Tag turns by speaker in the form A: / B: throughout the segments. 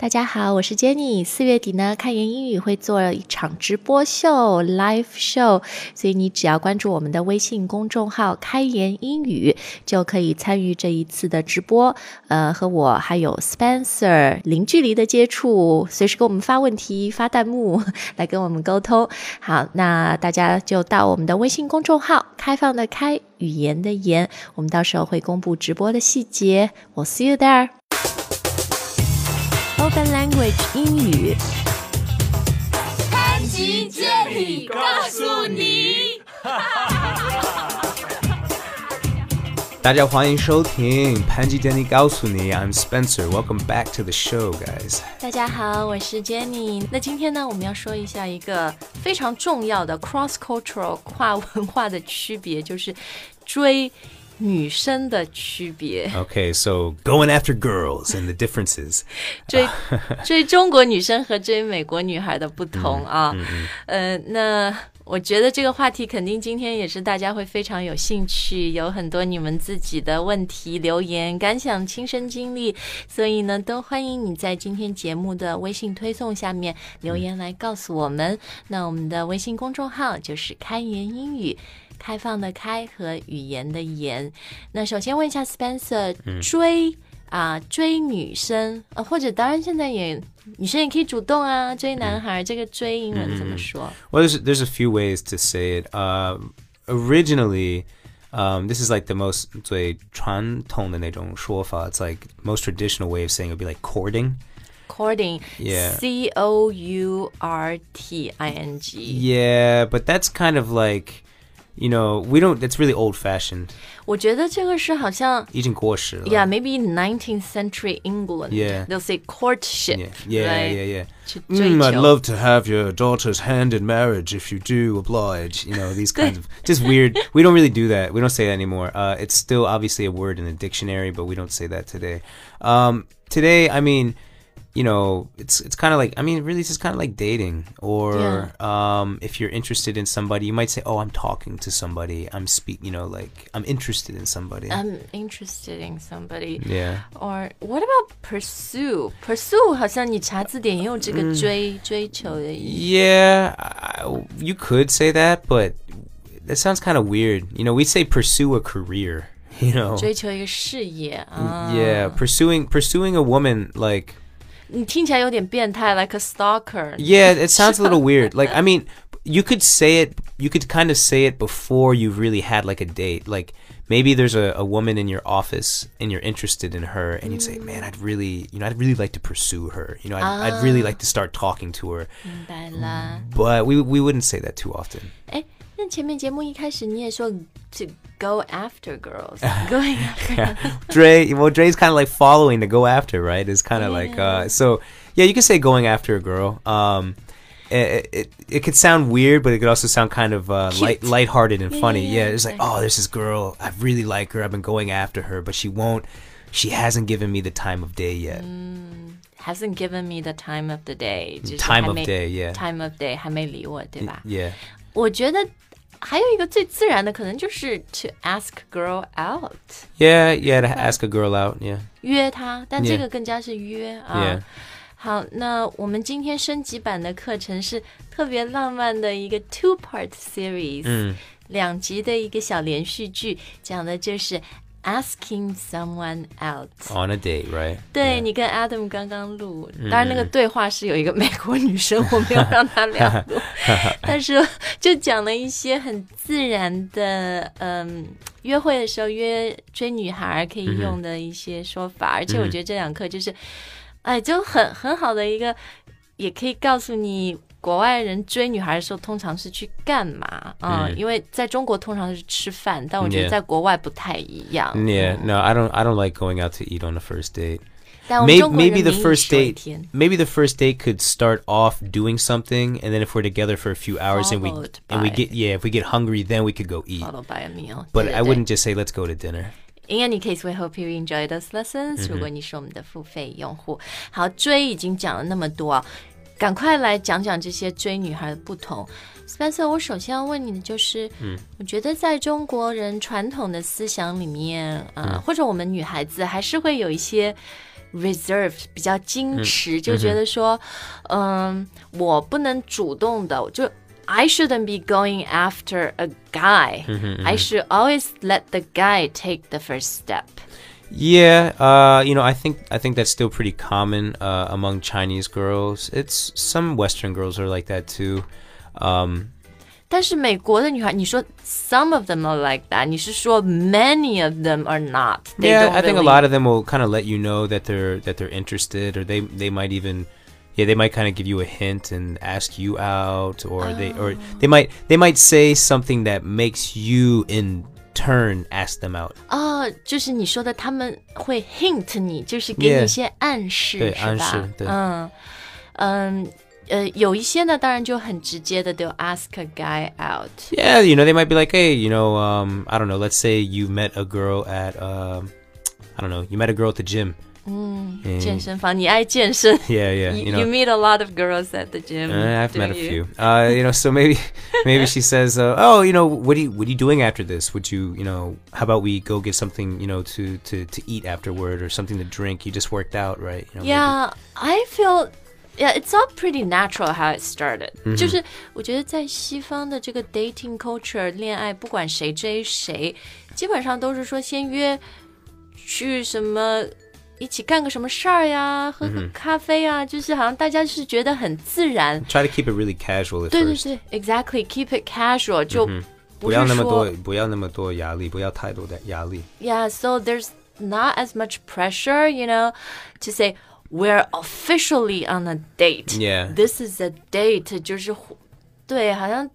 A: 大家好，我是 Jenny。四月底呢，开言英语会做一场直播秀 （live show），所以你只要关注我们的微信公众号“开言英语”，就可以参与这一次的直播。呃，和我还有 Spencer 零距离的接触，随时给我们发问题、发弹幕 来跟我们沟通。好，那大家就到我们的微信公众号“开放的开，语言的言”，我们到时候会公布直播的细节。我 see you there。Open Language 英语，
B: 潘吉接力告诉你。
C: 大家欢迎收听潘吉 Danny 告诉你，I'm Spencer. Welcome back to the show, guys.
A: 大家好，我是 Jenny。那今天呢，我们要说一下一个非常重要的 cross cultural 跨文化的区别，就是追。 女生的区别。
C: Okay, so going after girls and the differences.
A: 追追中国女生和追美国女孩的不同啊。呃，那我觉得这个话题肯定今天也是大家会非常有兴趣，有很多你们自己的问题留言、感想、亲身经历，所以呢，都欢迎你在今天节目的微信推送下面留言来告诉我们。那我们的微信公众号就是开言英语。开放的开和语言的言。那首先问一下 Spencer，追啊追女生啊，或者当然现在也女生也可以主动啊追男孩，这个追英文怎么说？
C: Well, there's there's a few ways to say it. Uh, originally. Um, this is like the most 最传统的那种说法. It's like most traditional way of saying it would be like courting.
A: Courting,
C: yeah.
A: C O U R T I N G.
C: Yeah, but that's kind of like you know, we don't. It's really old fashioned.
A: 我觉得这个是好像
C: 已经过时了。
A: Yeah, maybe nineteenth century England.
C: Yeah,
A: they'll say courtship.
C: Yeah, yeah,
A: right?
C: yeah, yeah. Mm, I'd love to have your daughter's hand in marriage if you do oblige. You know, these kinds of just weird. We don't really do that. We don't say that anymore. Uh, it's still obviously a word in the dictionary, but we don't say that today. Um, today, I mean you know, it's it's kind of like I mean, really, it's just kind of like dating. Or yeah. um, if you're interested in somebody, you might say, "Oh, I'm talking to somebody. I'm speak. You know, like I'm interested in somebody.
A: I'm interested in somebody.
C: Yeah.
A: Or what about pursue? Pursue 好像你查字典也有这个追、mm. 追求的意思。
C: Yeah, I, you could say that, but that sounds kind of weird. You know, we say pursue a career. You know,
A: 追求一个事业啊。
C: Yeah, pursuing pursuing a woman like
A: 你听起来有点变态，like a stalker.
C: Yeah, it sounds a little weird. Like, I mean, you could say it, you could kind of say it before you've really had like a date. Like, maybe there's a, a woman in your office and you're interested in her, and you'd say, man, I'd really, you know, I'd really like to pursue her. You know, I'd, I'd really like to start talking to her. But we, we wouldn't say that too often.
A: 哎， 那前面节目一开始你也说 to go after girls, going after. yeah.
C: Dre, well, Dre's kind of like following to go after, right? Is kind of yeah. like uh, so. Yeah, you could say going after a girl. Um, it, it, it could sound weird, but it could also sound kind of uh, light lighthearted and funny. Yeah, yeah, it's like, oh, there's this girl. I really like her. I've been going after her, but she won't. She hasn't given me the time of day yet.
A: Mm, hasn't given me the time of the day.
C: Time of day, yeah.
A: Time of day 还没理我，对吧？
C: Yeah.
A: 我觉得 还有一个最自然的可能就是 to ask girl out。
C: Yeah, yeah, to ask a girl out, yeah.
A: 约她，但这个更加是约啊。好，那我们今天升级版的课程是特别浪漫的一个 two part series，嗯，两集的一个小连续剧，讲的就是 asking someone out
C: on a date, right?
A: 对你跟 Adam 刚刚录，当然那个对话是有一个美国女生，我没有让她俩录，但是就讲了一些很自然的，嗯，约会的时候约追女孩可以用的一些说法，而且我觉得这两课就是，哎，就很很好的一个，也可以告诉你。国外人追女孩的时候，通常是去干嘛啊？因为在中国通常是吃饭，但我觉得在国外不太一样。
C: Yeah, no, I don't, I don't like going out to eat on the first date. Maybe, maybe the first date, maybe the first date could start off doing something, and then if we're together for a few hours and we and we get yeah, if we get hungry, then we could go eat.
A: Followed by a meal.
C: But I wouldn't just say let's go to dinner.
A: In any case, we hope you enjoy those lessons. 如果你是我们的付费用户，好，追已经讲了那么多。 赶快来讲讲这些追女孩的不同，Spencer。我首先要问你的就是，嗯，我觉得在中国人传统的思想里面，啊，或者我们女孩子还是会有一些 reserved，比较矜持，就觉得说，嗯，我不能主动的，就 I shouldn't be going after a guy. I should always let the guy take the first step.
C: Yeah, uh, you know, I think I think that's still pretty common uh, among Chinese girls. It's some Western girls are like that too. Um,
A: 但是美国的女孩，你说 some of them are like that，你是说 many of them are not? They
C: yeah,
A: don't
C: I think a
A: really-
C: lot of them will kind of let you know that they're that they're interested, or they they might even, yeah, they might kind of give you a hint and ask you out, or they or they might they might say something that makes you in turn ask them out.
A: 哦，就是你说的，他们会 hint 你，就是给你
C: Yeah
A: 一些暗示
C: 对
A: 是吧？
C: 暗示对
A: 嗯嗯呃，有一些呢，当然就很直接的，they'll ask a guy out。
C: Yeah, you know, they might be like, hey, you know, um, I don't know, let's say you met a girl at, um, I don't know, you met a girl at the gym.
A: 嗯，
C: Mm.
A: 健身房，你爱健身
C: Yeah, yeah,
A: You,
C: you know.
A: you meet a lot of girls at the gym.
C: Uh, I've met a
A: don't you?
C: few. Uh, you know, so maybe, maybe she says, uh, "Oh, you know, what are you, what are you doing after this? Would you, you know, how about we go get something, you know, to to to eat afterward or something to drink? You just worked out, right? You know, maybe-
A: Yeah, I feel. Yeah, it's all pretty natural how it started.
C: Mm-hmm.
A: 就是我觉得在西方的这个 dating culture，恋爱不管谁追谁，基本上都是说先约去什么 一起干个什么事儿呀，喝
C: 嗯
A: 个咖啡啊，就是好像大家是觉得很自然。
C: Try to keep it really casual at
A: 对对
C: first.
A: 对，exactly keep it casual，就不
C: 不要
A: 是说
C: 那么多，不要那么多压力，不要太多的压力。
A: Yeah, so there's not as much pressure, you know, to say we're officially on a date.
C: Yeah.
A: This is a date. 就是对，好像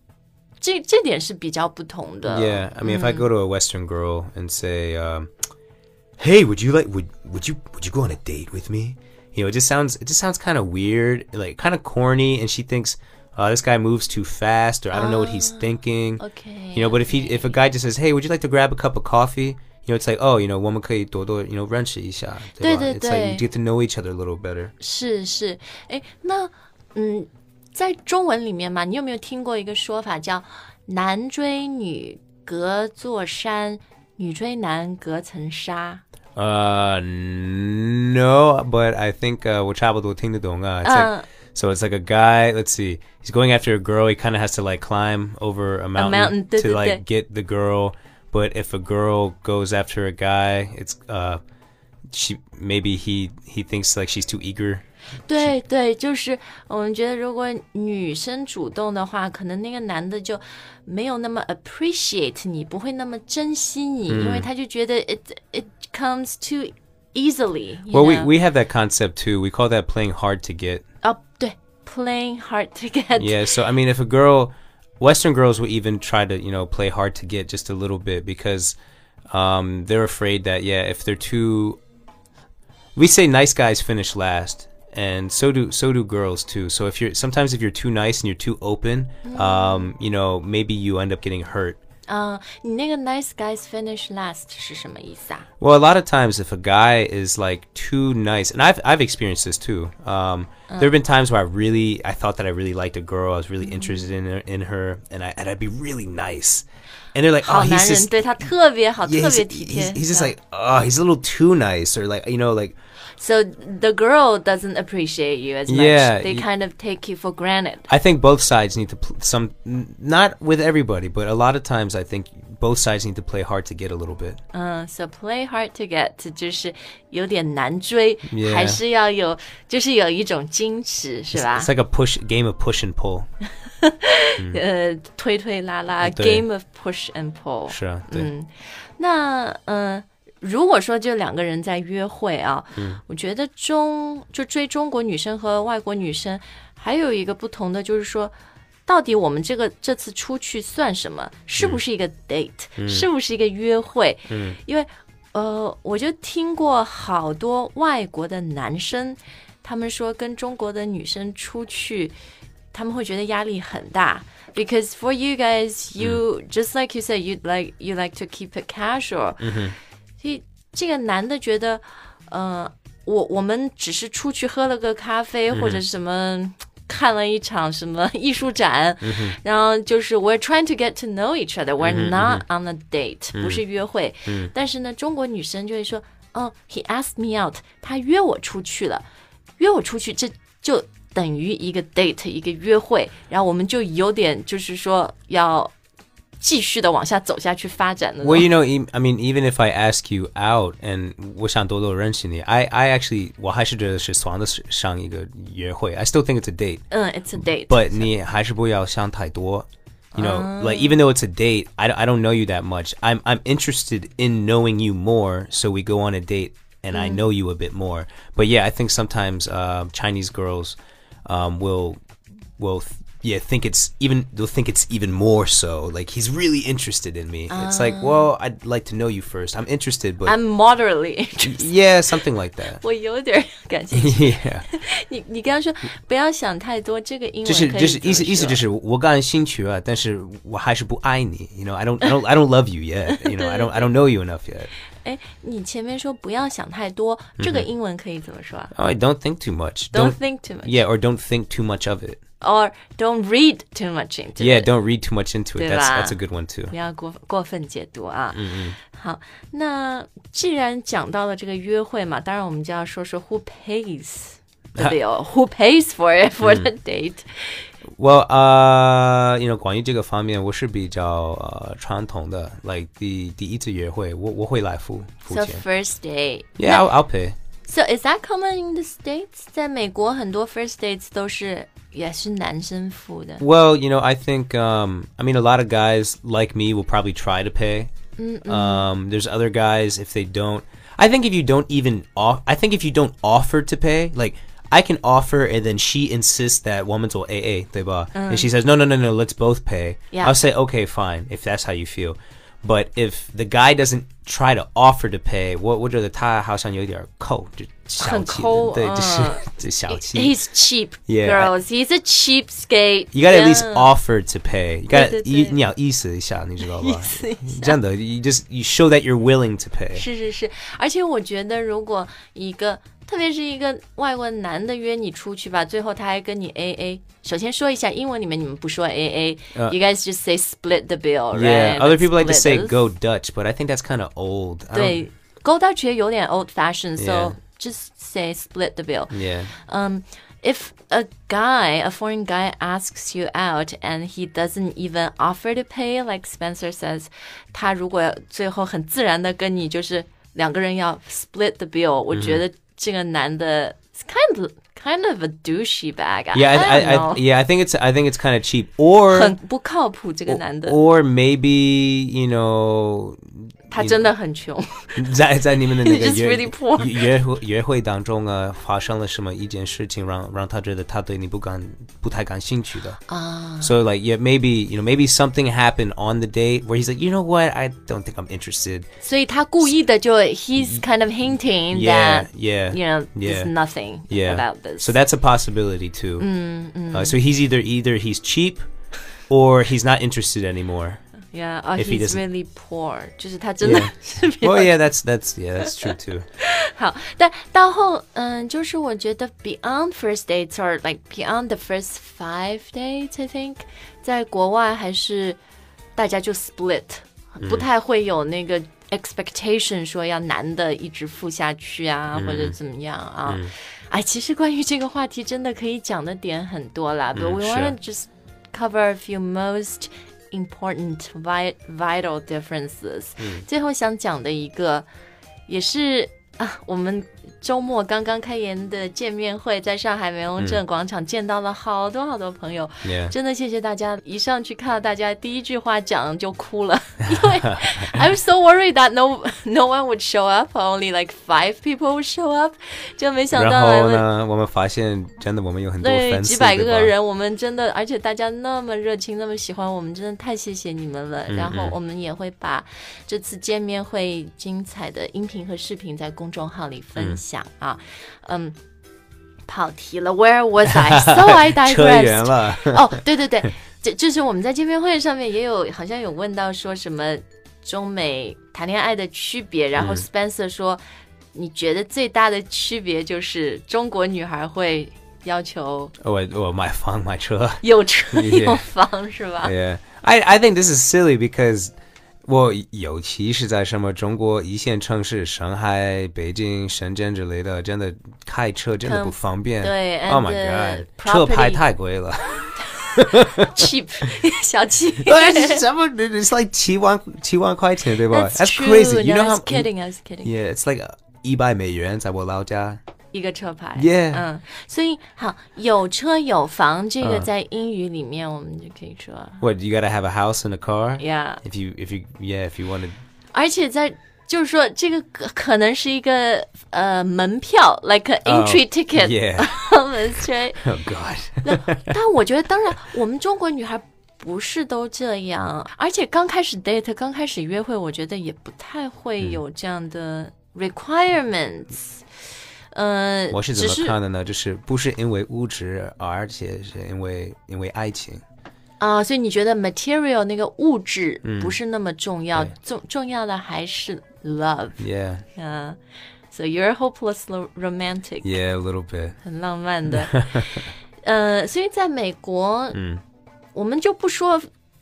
A: 这这点是比较不同的。
C: Yeah, I mean, if I go to a Western girl and say, um, "Hey, would you like would would you would you go on a date with me?" You know, it just sounds it just sounds kind of weird, like kind of corny, and she thinks, uh, "This guy moves too fast," or "I don't know what he's thinking."
A: Okay.
C: You know, but if he if a guy just says, "Hey, would you like to grab a cup of coffee?" You know, it's like, oh, you know, 我们可以多多 you know 认识一下，对吧？
A: 对对
C: It's like
A: 对。
C: you get to know each other a little better.
A: 是是，哎，那嗯，在中文里面嘛，你有没有听过一个说法叫“男追女隔座山， 女追男隔层纱
C: Uh, no, but I think uh, 我差不多听得懂啊。It's like,
A: Uh.
C: so it's like a guy. Let's see, he's going after a girl. He kind of has to like climb over a mountain,
A: mountain,
C: to
A: 对，对，
C: like
A: 对。
C: get the girl. But if a girl goes after a guy, it's uh, she maybe he he thinks like she's too eager. ”。
A: 对对，就是我们觉得，如果女生主动的话，可能那个男的就没有那么 appreciate 你，不会那么珍惜你，因为他就觉得 it it comes too easily you
C: Well, we
A: know？
C: we have that concept too. We call that playing hard to get.
A: 哦，对，playing hard to get。
C: Yeah, so I mean, if a girl, Western girls will even try to, you know, play hard to get just a little bit because um, they're afraid that, yeah, if they're too, we say nice guys finish last, and so do so do girls too. So if you're sometimes if you're too nice and you're too open, um, you know, maybe you end up getting hurt.
A: 嗯，你那个 nice guys finish last 是什么意思啊？
C: Well, a lot of times, if a guy is like too nice, and I've I've experienced this too. Um, there have been times where I really I thought that I really liked a girl, I was really interested in her, in her, and I and I'd be really nice, and they're like, oh,
A: 好男
C: he's
A: 人
C: just
A: 对他特别好，
C: yeah,
A: 特
C: he's,
A: 别体贴
C: he's,。he's just
A: Yeah.
C: like oh, he's a little too nice, or like you know, like
A: So the girl doesn't appreciate you as much.
C: Yeah,
A: They
C: y-
A: kind of take you for granted.
C: I think both sides need to pl- some n- not with everybody, but a lot of times I think both sides need to play hard to get a little bit.
A: 嗯，so play hard to get 就是有点难追
C: Yeah.
A: 还是要有，就是有一种矜持，是吧
C: It's like a push game of push and pull.
A: 呃，推推拉拉
C: 对，
A: game of push and pull。
C: 是啊，对。
A: 嗯，那嗯、呃 如果说就两个人在约会啊，
C: 嗯
A: 我觉得中就追中国女生和外国女生还有一个不同的就是说。到底我们这个这次出去算什么？是不是一个 date？、是不是一个约会？
C: 嗯
A: 因为呃，我就听过好多外国的男生，他们说跟中国的女生出去，他们会觉得压力很大。Because for you guys, you、just like you said, you like you like to keep it casual、所以这个男的觉得，呃，我我们只是出去喝了个咖啡、或者什么。看了一场什么 艺术展，然后就是 we're trying to get to know each other, we're not on a date，、不是约会。但是呢，中国女生就会说哦，he asked me out，他约我出去了，约我出去，这就等于一个 date，一个约会，然后我们就有点就是说要继续的往下走下去发展的。
C: Well, you know, e- I mean, even if I ask you out and 我想多多认识你, I I actually 我还是觉得是算得上一个约会. I still think it's a date.
A: 嗯，it's a date，
C: But 你还是不要想太多. You know, like even though it's a date, I, don't- I don't know you that much. I'm I'm interested in knowing you more, so we go on a date and I know you a bit more. But yeah, I think sometimes uh, Chinese girls um, will will th- yeah think it's even they'll think it's even more so. Like he's really interested in me. It's like, well, I'd like to know you first. I'm interested, but
A: I'm moderately interested，
C: yeah, something like that.
A: 我有点感兴趣。
C: yeah.
A: 你你刚刚说不要想太多，这个英文
C: 就是
A: 可以
C: 就是意思
A: 怎么说
C: 意思就是我感兴趣啊，但是我还是不爱你。You know, I don't I don't I don't love you yet. You know, I don't I don't know you enough yet.
A: 哎，你前面说不要想太多，这个英文可以怎么说啊
C: Oh, I don't think too much.
A: ？Don't think too much,
C: Yeah, or don't think too much of it.
A: or don't read too much into
C: Yeah,
A: it.
C: don't read too much into it.
A: 对
C: That's
A: 吧？
C: that's a good one too.
A: 不要过过分解读啊。好，那既然讲到了这个约会嘛，当然我们就要说说 who pays the bill，who pays for it for the date。
C: Well, uh, you know, 关于这个方面，我是比较呃传统的，like 第第一次约会，我我会来付付
A: So
C: 钱。
A: first date.
C: Yeah, I'll, I'll pay.
A: So is that common in the states？在美国很多 first dates 都是也是男生付的。
C: well, you know, I think um, I mean a lot of guys like me will probably try to pay. Um, there's other guys if they don't. I think if you don't even off, I think if you don't offer to pay, like I can offer and then she insists that woman's will AA, 对吧? and she says no, no, no, no, let's both pay.
A: Yeah.
C: I'll say okay, fine, if that's how you feel But if the guy doesn't try to offer to pay, 我我觉得他好像有点抠，就小气，对，就是就小气。
A: He's cheap,
C: Yeah,
A: girls. He's a cheapskate.
C: You gotta at least
A: Yeah.
C: offer to pay. You gotta
A: 对对对。
C: 你你要意思一下，你知道吧？
A: 意思一下。
C: 真的，you just you show that you're willing to pay.
A: 是是是，而且我觉得，如果一个， 特别是一个外国男的约你出去吧，最后他还跟你 A A。首先说一下，英文里面你们不说 A A，、
C: 呃
A: you guys just say split the bill，
C: Yeah,
A: right?
C: other people like to
A: Split
C: say
A: it.
C: go Dutch, but I think that's kind of old. I don't-
A: 对，Go Dutch 也有点 old fashioned，so
C: Yeah.
A: just say split the bill。
C: Yeah.
A: Um, if a guy, a foreign guy asks you out and he doesn't even offer to pay, like Spencer says, 他如果最后很自然的跟你就是两个人要 split the bill，、我觉得 这个男的，it's kind of kind of a douchey bag.
C: Yeah, I,
A: I,
C: I, I, yeah, I think it's I think it's kind of cheap or
A: 很不靠谱这个男的.
C: Or, or maybe you know
A: 他真的很穷。
C: 在在你们的那个
A: Just
C: 约
A: really poor.
C: 约会约会当中啊，发生了什么一件事情让让他觉得他对你不感不太感兴趣的啊。So like yeah, maybe you know maybe something happened on the date where he's like, you know what, I don't think I'm interested.
A: 所以他故意的就 he's kind of hinting
C: Yeah,
A: that
C: yeah,
A: you know
C: yeah.
A: there's nothing
C: yeah.
A: about this.
C: So that's a possibility too. Uh, so he's either either he's cheap or he's not interested anymore.
A: Yeah, or
C: If he
A: he's
C: doesn't-
A: really poor，就是他真的
C: Yeah.
A: 是比较
C: Well, yeah, that's that's yeah, that's true too.
A: 好。但到后，嗯，就是我觉得 beyond first dates or like beyond the first five dates, I think，在国外还是大家就 split，、不太会有那个 expectation 说要男的一直付下去啊，或者怎么样啊。哎，其实关于这个话题真的可以讲的点很多啦，but we
C: 是
A: want to just cover a few most important vi vital differences、最后想讲的一个，也是啊，我们 周末刚刚开演的见面会，在上海梅龙镇广场见到了好多好多朋友.真的谢谢大家！一上去看到大家第一句话讲就哭了，因为 I'm so worried that no no one would show up, only like five people would show up，就没想到
C: 然
A: 来了
C: 后呢，我们发现真的我们有很多
A: 对，几百个人，我们真的，而且大家那么热情，那么喜欢我们，真的太谢谢你们了。然后我们也会把这次见面会精彩的音频和视频在公众号里分享啊。嗯，跑题了，Where was I? So I digressed.
C: 了。
A: 哦，对对对，这就是我们在见面会上面也有，好像有问到说什么中美谈恋爱的区别，然后 Spencer 说，你觉得最大的区别就是中国女孩会要求
C: 我我买房买车。
A: 有车. 有房是吧
C: ？Yeah. I, I think this is silly because 我尤其是在什么中国一线城市，上海、北京、深圳之类的，真的开车真的不方便。
A: 对
C: ，Oh my god，车牌太贵了。
A: cheap 小气。
C: 对什么？It's like 七万七万块钱，对吧
A: ？That's
C: crazy. You know
A: how? Kidding, I was kidding.
C: Yeah, it's like 一百美元，在我老家。
A: 一个车牌嗯，所以好有车有房，这个在英语里面我们就可以说。
C: What you gotta have a house and a car?
A: Yeah.
C: If you if you yeah if you wanted.
A: 而且在就是说这个可能是一个呃门票，like an entry ticket.
C: Yeah.
A: That's right.
C: Oh God.
A: 那但我觉得，当然我们中国女孩不是都这样，而且刚开始 date，刚开始约会，我觉得也不太会有这样的 requirements。呃，
C: 我是怎么看的呢？就是不是因为物质，而且是因为因为爱情
A: 啊。所以你觉得 material 那个物质不是那么重要，重重要的还是 love。
C: Yeah.
A: 嗯，So you're hopelessly romantic.
C: Yeah, a little bit.
A: 很浪漫的。呃，所以在美国，嗯，我们就不说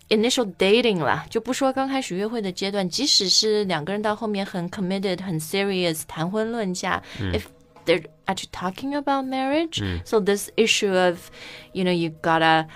A: initial dating 了，就不说刚开始约会的阶段，即使是两个人到后面很 committed、很 serious，谈婚论嫁，if they're actually talking about marriage. Mm. So this issue of, you know, you gotta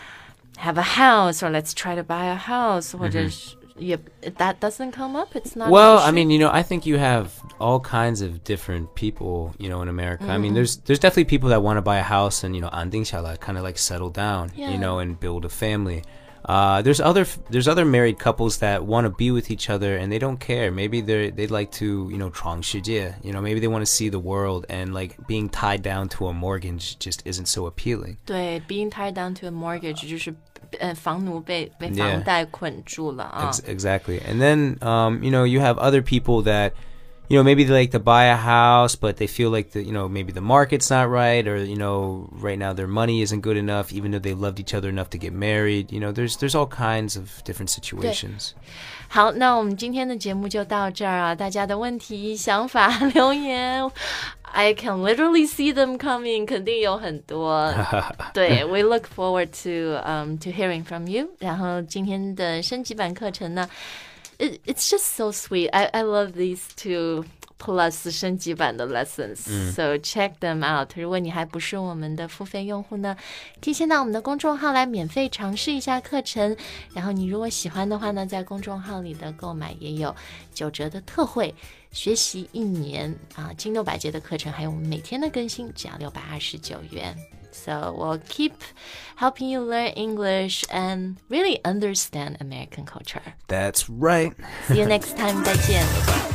A: have a house or let's try to buy a house or just yeah, that doesn't come up. It's not.
C: Well, I mean, you know, I think you have all kinds of different people, you know, in America. Mm-hmm. I mean, mm-hmm. there's there's definitely people that want to buy a house and you know, anding kind of like settle down, yeah. you know, and build a family. Uh, there's other there's other married couples that want to be with each other and they don't care. Maybe they they'd like to you know 闯世界. You know, maybe they want to see the world and like being tied down to a mortgage just isn't so appealing.
A: 对，being tied down to a mortgage 就是呃房奴被被房贷捆住了啊。
C: Exactly, and then um you know you have other people that you know, maybe they like to buy a house, but they feel like the, you know, maybe the market's not right, or you know, right now their money isn't good enough, even though they loved each other enough to get married. You know, there's there's all kinds of different situations.
A: 好，那我们今天的节目就到这儿啊！大家的问题、想法留言，I can literally see them coming，肯定有很多。对，We look forward to um to hearing from you。然后今天的升级版课程呢 ？it, it's just so sweet. I, I love these two plus 升级版的 lessons. Mm. So check them out. 如果你还不是我们的付费用户呢，可以先到我们的公众号来免费尝试一下课程。然后你如果喜欢的话呢，在公众号里的购买也有九折的特惠。学习一年啊，金六百节的课程，还有我们每天的更新，只要六百二十九元。So we'll keep helping you learn English and really understand American culture.
C: That's right.
A: See you next time. 再见。